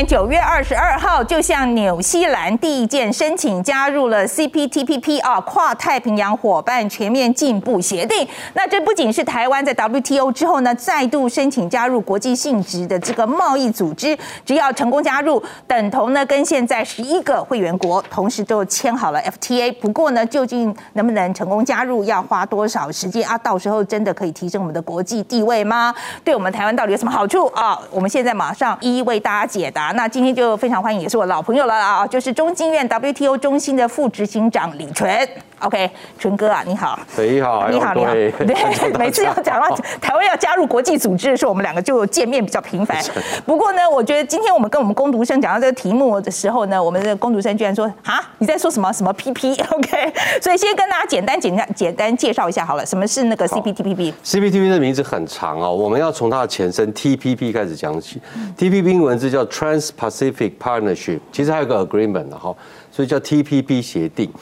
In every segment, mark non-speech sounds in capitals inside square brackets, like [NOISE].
年九月二十二号，就向纽西兰第一件申请加入了 CPTPP 啊，跨太平洋伙伴全面进步协定。那这不仅是台湾在 WTO 之后呢，再度申请加入国际性质的这个贸易组织，只要成功加入，等同呢跟现在十一个会员国同时都签好了 FTA。不过呢，究竟能不能成功加入，要花多少时间啊？到时候真的可以提升我们的国际地位吗？对我们台湾到底有什么好处啊？我们现在马上一一为大家解答。那今天就非常欢迎，也是我老朋友了啊，就是中经院 WTO 中心的副执行长李纯。OK，纯哥啊，你好。你好，你好，你好。[LAUGHS] 对，每次要讲到台湾要加入国际组织的时候，我们两个就见面比较频繁。不过呢，我觉得今天我们跟我们攻读生讲到这个题目的时候呢，我们的攻读生居然说啊，你在说什么什么 PP？OK，[LAUGHS] 所以先跟大家简单简单简单介绍一下好了，什么是那个 CPTPP？CPTPP 的名字很长哦，我们要从它的前身 TPP 开始讲起。TPP 英文字叫 Trans-Pacific Partnership，其实还有个 Agreement 的哈，所以叫 TPP 协定。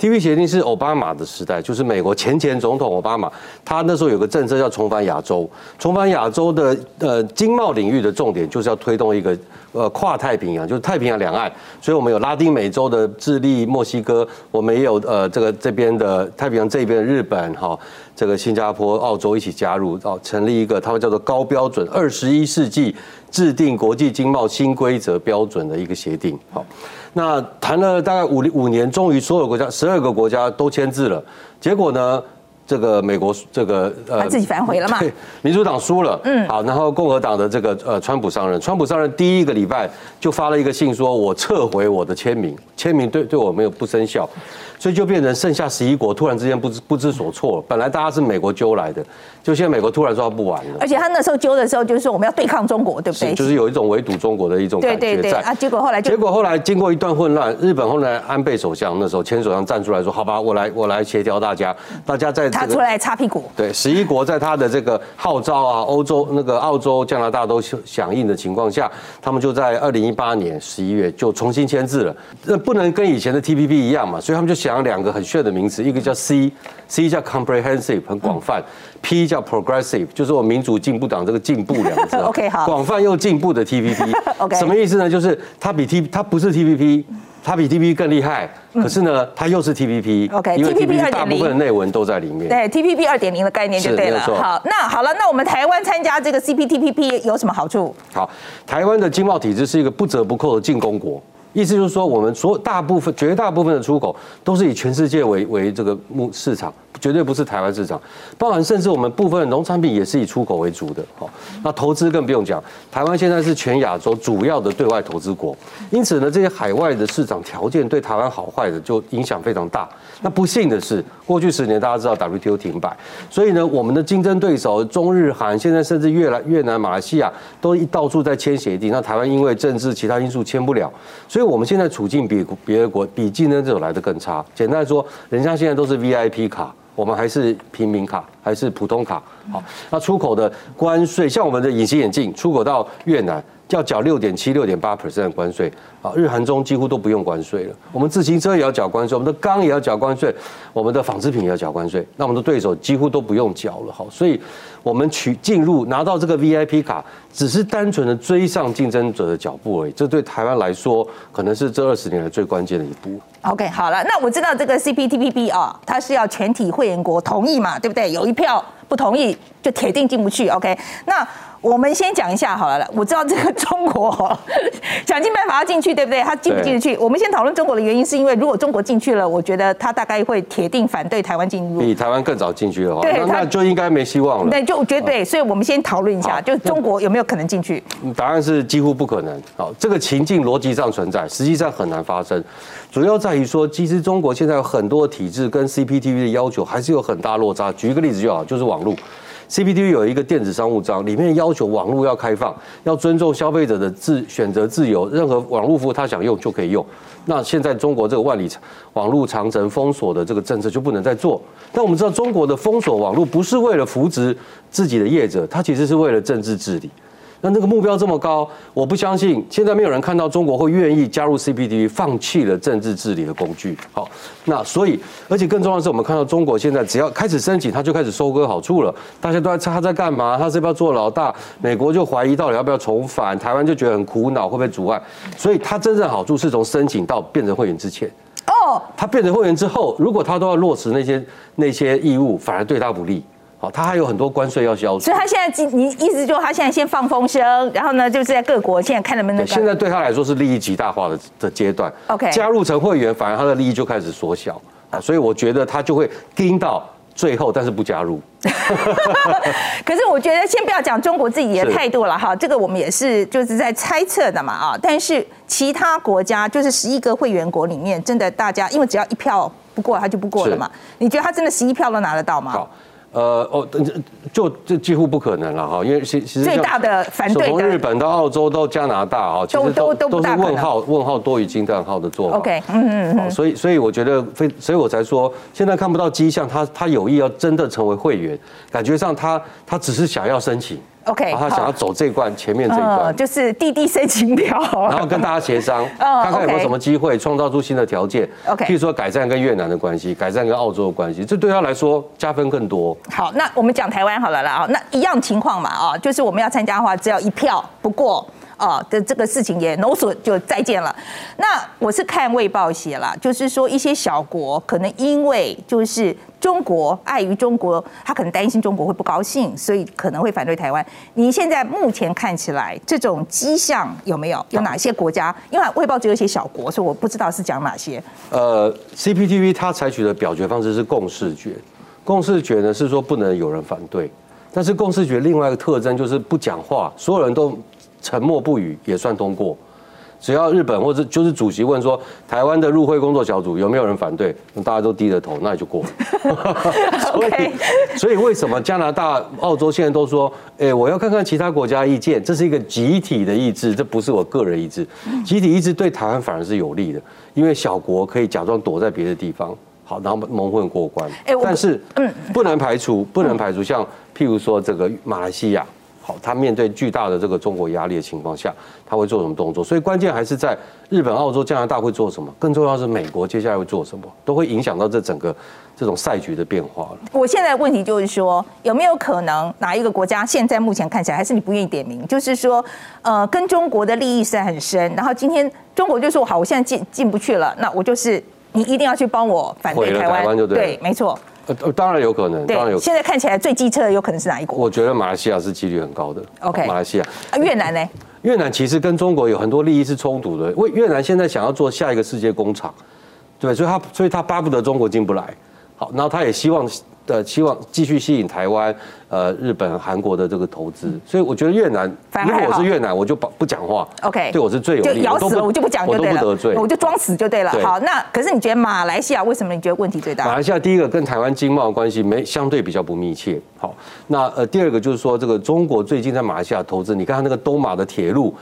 T V 协定是奥巴马的时代，就是美国前前总统奥巴马，他那时候有个政策叫重返亚洲，重返亚洲的呃经贸领域的重点就是要推动一个呃跨太平洋，就是太平洋两岸，所以我们有拉丁美洲的智利、墨西哥，我们也有呃这个这边的太平洋这边的日本哈，这个新加坡、澳洲一起加入，哦，成立一个他们叫做高标准二十一世纪制定国际经贸新规则标准的一个协定，好。那谈了大概五五年，终于所有国家十二个国家都签字了。结果呢，这个美国这个呃自己反悔了嘛？对，民主党输了。嗯，好，然后共和党的这个呃川普上任，川普上任第一个礼拜就发了一个信，说我撤回我的签名，签名对对我没有不生效。所以就变成剩下十一国，突然之间不知不知所措。本来大家是美国揪来的，就现在美国突然说不玩了。而且他那时候揪的时候，就是说我们要对抗中国，对不对？就是有一种围堵中国的一种感觉在。啊，结果后来结果后来经过一段混乱，日本后来安倍首相那时候签首相站出来说：“好吧，我来我来协调大家，大家在他出来擦屁股。”对，十一国在他的这个号召啊，欧洲那个澳洲、加拿大都响应的情况下，他们就在二零一八年十一月就重新签字了。那不能跟以前的 T P P 一样嘛，所以他们就想两个很炫的。名词一个叫 C，C 叫 comprehensive 很广泛，P 叫 progressive 就是我民主进步党这个进步两个字，[LAUGHS] OK 好，广泛又进步的 TPP，OK [LAUGHS] 什么意思呢？就是它比 T 它不是 TPP，它比 TPP 更厉害，可是呢它又是 TPP，OK 因为 TPP 大部分的内文都在里面，对 TPP 二点零的概念就对了。好，那好了，那我们台湾参加这个 CPTPP 有什么好处？好，台湾的经贸体制是一个不折不扣的进攻国。意思就是说，我们所大部分、绝大部分的出口都是以全世界为为这个目市场。绝对不是台湾市场，包含甚至我们部分农产品也是以出口为主的。好，那投资更不用讲，台湾现在是全亚洲主要的对外投资国，因此呢，这些海外的市场条件对台湾好坏的就影响非常大。那不幸的是，过去十年大家知道 WTO 停摆，所以呢，我们的竞争对手中日韩现在甚至越来越南、马来西亚都一到处在签协定，那台湾因为政治其他因素签不了，所以因为我们现在处境比别的国比竞争对手来的更差。简单说，人家现在都是 VIP 卡。我们还是平民卡，还是普通卡？好，那出口的关税，像我们的隐形眼镜出口到越南。要缴六点七、六点八 percent 的关税啊，日韩中几乎都不用关税了。我们自行车也要缴关税，我们的钢也要缴关税，我们的纺织品也要缴关税。那我们的对手几乎都不用缴了。好，所以我们取进入拿到这个 VIP 卡，只是单纯的追上竞争者的脚步而已。这对台湾来说，可能是这二十年来最关键的一步。OK，好了，那我知道这个 CPTPP 啊，它是要全体会员国同意嘛，对不对？有一票不同意，就铁定进不去。OK，那。我们先讲一下好了，我知道这个中国想尽办法要进去，对不对？他进不进得去？我们先讨论中国的原因，是因为如果中国进去了，我觉得他大概会铁定反对台湾进入。比台湾更早进去的话，那那就应该没希望了。对，就绝对。所以我们先讨论一下，就中国有没有可能进去？答案是几乎不可能。好，这个情境逻辑上存在，实际上很难发生。主要在于说，其实中国现在有很多体制跟 CPTV 的要求还是有很大落差。举一个例子就好，就是网络。C p d 有一个电子商务章，里面要求网络要开放，要尊重消费者的自选择自由，任何网络服务他想用就可以用。那现在中国这个万里长网络长城封锁的这个政策就不能再做。但我们知道，中国的封锁网络不是为了扶植自己的业者，它其实是为了政治治理。那那个目标这么高，我不相信现在没有人看到中国会愿意加入 CPTP，放弃了政治治理的工具。好，那所以，而且更重要的是，我们看到中国现在只要开始申请，他就开始收割好处了。大家都在猜他在干嘛，他是不是要做老大？美国就怀疑到底要不要重返，台湾就觉得很苦恼，会不会阻碍？所以，他真正好处是从申请到变成会员之前。哦，他变成会员之后，如果他都要落实那些那些义务，反而对他不利。好，他还有很多关税要消除。所以，他现在你意思就是他现在先放风声，然后呢，就是在各国现在看能不能。现在对他来说是利益极大化的的阶段。OK，加入成会员，反而他的利益就开始缩小啊，所以我觉得他就会盯到最后，但是不加入。[LAUGHS] 可是我觉得先不要讲中国自己的态度了哈，这个我们也是就是在猜测的嘛啊。但是其他国家就是十一个会员国里面，真的大家因为只要一票不过，他就不过了嘛。你觉得他真的十一票都拿得到吗？好。呃哦，就这几乎不可能了哈，因为其其实最大的反对从日本到澳洲到加拿大啊，其实都都是问号问号多于惊叹号的做法。OK，嗯嗯嗯，所以所以我觉得非，所以我才说现在看不到迹象，他他有意要真的成为会员，感觉上他他只是想要申请。OK，他想要走这一关，前面这一关就是滴滴申请表，[LAUGHS] 然后跟大家协商，看看有没有什么机会创造出新的条件。OK，譬如说改善跟越南的关系，改善跟澳洲的关系，这对他来说加分更多。好，那我们讲台湾好了啦啊，那一样情况嘛啊，就是我们要参加的话，只要一票不过。啊的这个事情也 no 损就再见了。那我是看卫报写了，就是说一些小国可能因为就是中国碍于中国，他可能担心中国会不高兴，所以可能会反对台湾。你现在目前看起来这种迹象有没有？有哪些国家？因为卫报只有一些小国，所以我不知道是讲哪些。呃，CPTV 它采取的表决方式是共视决，共视决呢是说不能有人反对，但是共视决另外一个特征就是不讲话，所有人都。沉默不语也算通过，只要日本或者就是主席问说台湾的入会工作小组有没有人反对，大家都低着头，那也就过了。[LAUGHS] 所以，所以为什么加拿大、澳洲现在都说，哎，我要看看其他国家意见，这是一个集体的意志，这不是我个人意志。集体意志对台湾反而是有利的，因为小国可以假装躲在别的地方，好，然后蒙混过关。但是，嗯，不能排除，不能排除，像譬如说这个马来西亚。他面对巨大的这个中国压力的情况下，他会做什么动作？所以关键还是在日本、澳洲、加拿大会做什么，更重要是美国接下来会做什么，都会影响到这整个这种赛局的变化了。我现在问题就是说，有没有可能哪一个国家现在目前看起来还是你不愿意点名？就是说，呃，跟中国的利益是很深，然后今天中国就说好，我现在进进不去了，那我就是你一定要去帮我反对台湾，对，没错。呃，当然有可能，当然有。现在看起来最机车的有可能是哪一国？我觉得马来西亚是几率很高的。OK，马来西亚。啊，越南呢？越南其实跟中国有很多利益是冲突的。为越南现在想要做下一个世界工厂，对，所以他所以他巴不得中国进不来。好，然后他也希望。的期望继续吸引台湾、呃日本、韩国的这个投资，所以我觉得越南，如果我是越南，我就不不讲话。OK，对我是最有利，咬死了我就不讲就对了，我得罪，我就装死就对了。好，那可是你觉得马来西亚为什么你觉得问题最大？马来西亚第一个跟台湾经贸关系没相对比较不密切。好，那呃第二个就是说这个中国最近在马来西亚投资，你看那个东马的铁路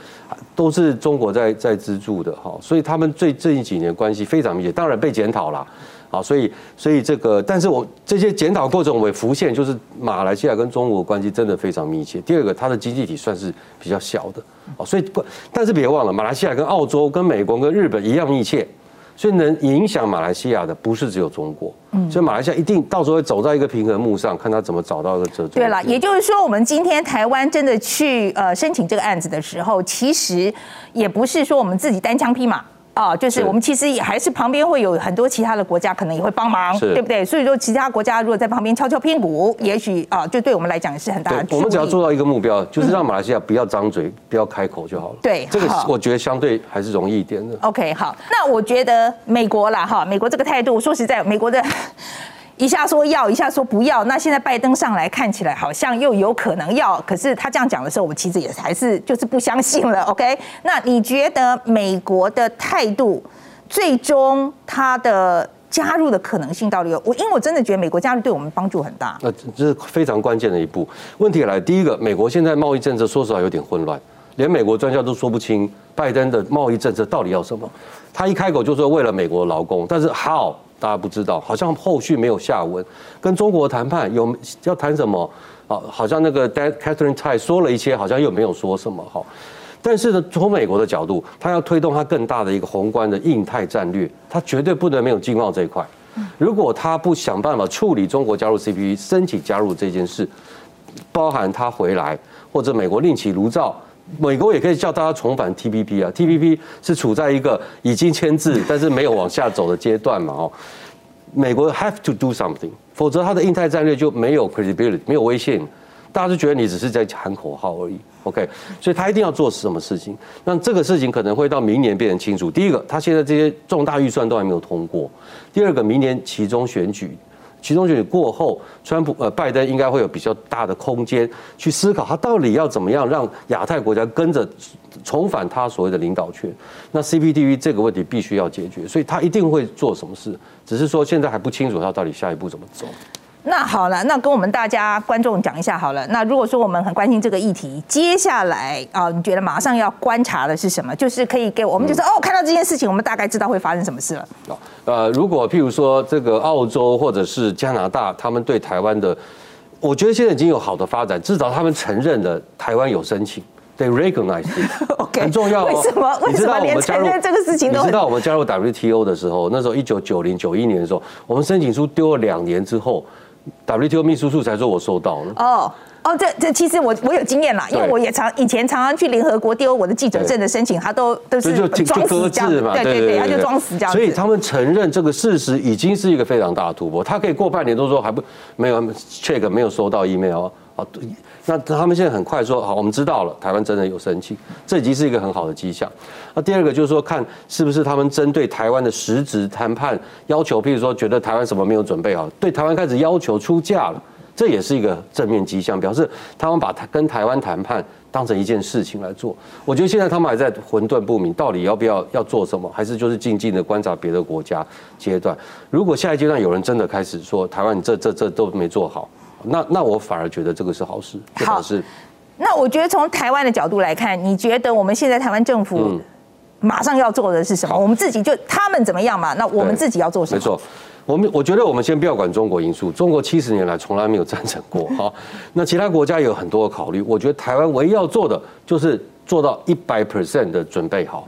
都是中国在在资助的哈，所以他们最近几年关系非常密切，当然被检讨了。好，所以所以这个，但是我这些检讨过程我也浮现，就是马来西亚跟中国关系真的非常密切。第二个，它的经济体算是比较小的，哦，所以但是别忘了，马来西亚跟澳洲、跟美国、跟日本一样密切，所以能影响马来西亚的不是只有中国，嗯，所以马来西亚一定到时候会走在一个平衡木上，看他怎么找到一个折中。对了，也就是说，我们今天台湾真的去呃申请这个案子的时候，其实也不是说我们自己单枪匹马。哦，就是我们其实也还是旁边会有很多其他的国家可能也会帮忙，对不对？所以说其他国家如果在旁边敲敲屁股，也许啊，就对我们来讲也是很大的。我们只要做到一个目标，就是让马来西亚不要张嘴，不要开口就好了。对，这个我觉得相对还是容易一点的。OK，好，那我觉得美国啦，哈，美国这个态度，说实在，美国的。一下说要，一下说不要。那现在拜登上来看起来好像又有可能要，可是他这样讲的时候，我们其实也还是就是不相信了。OK，那你觉得美国的态度最终他的加入的可能性到底有？我因为我真的觉得美国加入对我们帮助很大。那这是非常关键的一步。问题来，第一个，美国现在贸易政策说实话有点混乱，连美国专家都说不清拜登的贸易政策到底要什么。他一开口就说为了美国劳工，但是 how？大家不知道，好像后续没有下文。跟中国谈判有要谈什么？啊，好像那个 Catherine Tai 说了一些，好像又没有说什么。好，但是呢，从美国的角度，他要推动他更大的一个宏观的印太战略，他绝对不能没有经贸这一块。如果他不想办法处理中国加入 CPP、申请加入这件事，包含他回来或者美国另起炉灶，美国也可以叫大家重返 TPP 啊。TPP 是处在一个已经签字但是没有往下走的阶段嘛？哦。美国 have to do something，否则他的印太战略就没有 credibility，没有威信，大家就觉得你只是在喊口号而已。OK，所以他一定要做什么事情，那这个事情可能会到明年变成清楚。第一个，他现在这些重大预算都还没有通过；第二个，明年其中选举。其中选举过后，川普呃拜登应该会有比较大的空间去思考，他到底要怎么样让亚太国家跟着重返他所谓的领导权。那 CPTV 这个问题必须要解决，所以他一定会做什么事，只是说现在还不清楚他到底下一步怎么走。那好了，那跟我们大家观众讲一下好了。那如果说我们很关心这个议题，接下来啊，你觉得马上要观察的是什么？就是可以给我们，就是哦，看到这件事情，我们大概知道会发生什么事了。呃，如果譬如说这个澳洲或者是加拿大，他们对台湾的，我觉得现在已经有好的发展，至少他们承认了台湾有申请，对，recognize，很重要。为什么？为什么连承认这个事情都？你知道我们加入 WTO 的时候，那时候一九九零九一年的时候，我们申请书丢了两年之后。WTO 秘书处才说我收到了。哦哦，这这其实我我有经验啦，因为我也常以前常常去联合国丢我的记者证的申请，他都都是装死这样，对对对，他就装死这样。所以他们承认这个事实已经是一个非常大的突破。他可以过半年都说还不没有 check 没有收到 email 啊。那他们现在很快说好，我们知道了，台湾真的有申请，这已经是一个很好的迹象。那第二个就是说，看是不是他们针对台湾的实质谈判要求，譬如说觉得台湾什么没有准备好，对台湾开始要求出价了，这也是一个正面迹象，表示他们把台跟台湾谈判当成一件事情来做。我觉得现在他们还在混沌不明，到底要不要要做什么，还是就是静静的观察别的国家阶段。如果下一阶段有人真的开始说台湾这这这都没做好。那那我反而觉得这个是好事，好事。那我觉得从台湾的角度来看，你觉得我们现在台湾政府马上要做的是什么？我们自己就他们怎么样嘛？那我们自己要做什么？没错，我们我觉得我们先不要管中国因素，中国七十年来从来没有赞成过。好，那其他国家有很多的考虑，我觉得台湾唯一要做的就是做到一百 percent 的准备好，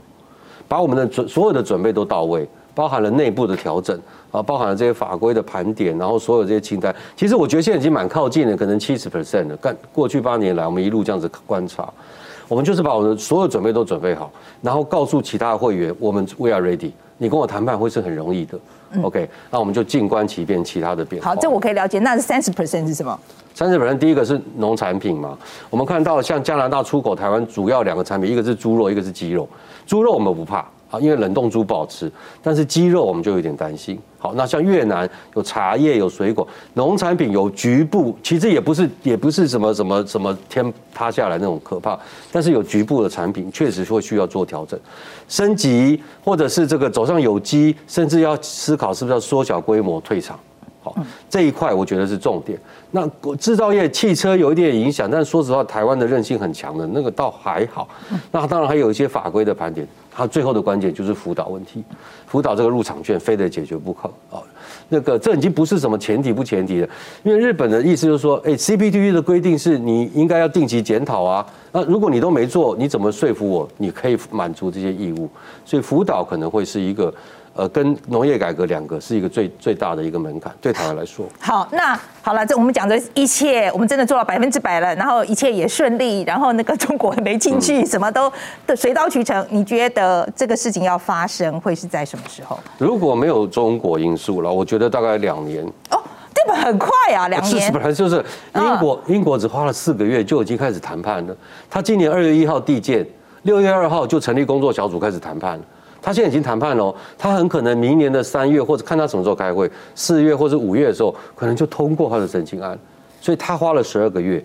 把我们的准所有的准备都到位。包含了内部的调整啊，包含了这些法规的盘点，然后所有这些清单，其实我觉得现在已经蛮靠近了，可能七十 percent 了。干过去八年来，我们一路这样子观察，我们就是把我们的所有准备都准备好，然后告诉其他的会员，我们 we are ready，你跟我谈判会是很容易的。OK，那我们就静观其变，其他的变化。好，这我可以了解。那是三十 percent 是什么？三十 percent 第一个是农产品嘛，我们看到像加拿大出口台湾主要两个产品，一个是猪肉，一个是鸡肉。猪肉我们不怕。啊，因为冷冻猪不好吃，但是鸡肉我们就有点担心。好，那像越南有茶叶、有水果、农产品，有局部，其实也不是，也不是什么什么什么天塌下来那种可怕，但是有局部的产品确实会需要做调整、升级，或者是这个走上有机，甚至要思考是不是要缩小规模退场。好，这一块我觉得是重点。那制造业、汽车有一点影响，但说实话，台湾的韧性很强的，那个倒还好。那当然还有一些法规的盘点。它最后的关键就是辅导问题，辅导这个入场券非得解决不可啊。那个这已经不是什么前提不前提了，因为日本的意思就是说，哎，CPTP 的规定是你应该要定期检讨啊。那如果你都没做，你怎么说服我你可以满足这些义务？所以辅导可能会是一个。呃，跟农业改革两个是一个最最大的一个门槛，对台湾来说。好，那好了，这我们讲的一切，我们真的做到百分之百了，然后一切也顺利，然后那个中国没进去，什么都的水到渠成。你觉得这个事情要发生会是在什么时候？如果没有中国因素了，我觉得大概两年。哦，这本很快啊，两年。本来就是英国，英国只花了四个月就已经开始谈判了。他今年二月一号递件，六月二号就成立工作小组开始谈判了。他现在已经谈判了，他很可能明年的三月或者看他什么时候开会，四月或者五月的时候，可能就通过他的申请案，所以他花了十二个月。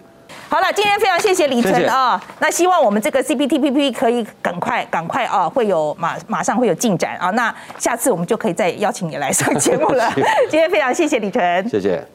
好了，今天非常谢谢李晨啊，那希望我们这个 CPTPP 可以赶快赶快啊，会有马马上会有进展啊，那下次我们就可以再邀请你来上节目了。[LAUGHS] 今天非常谢谢李晨，谢谢。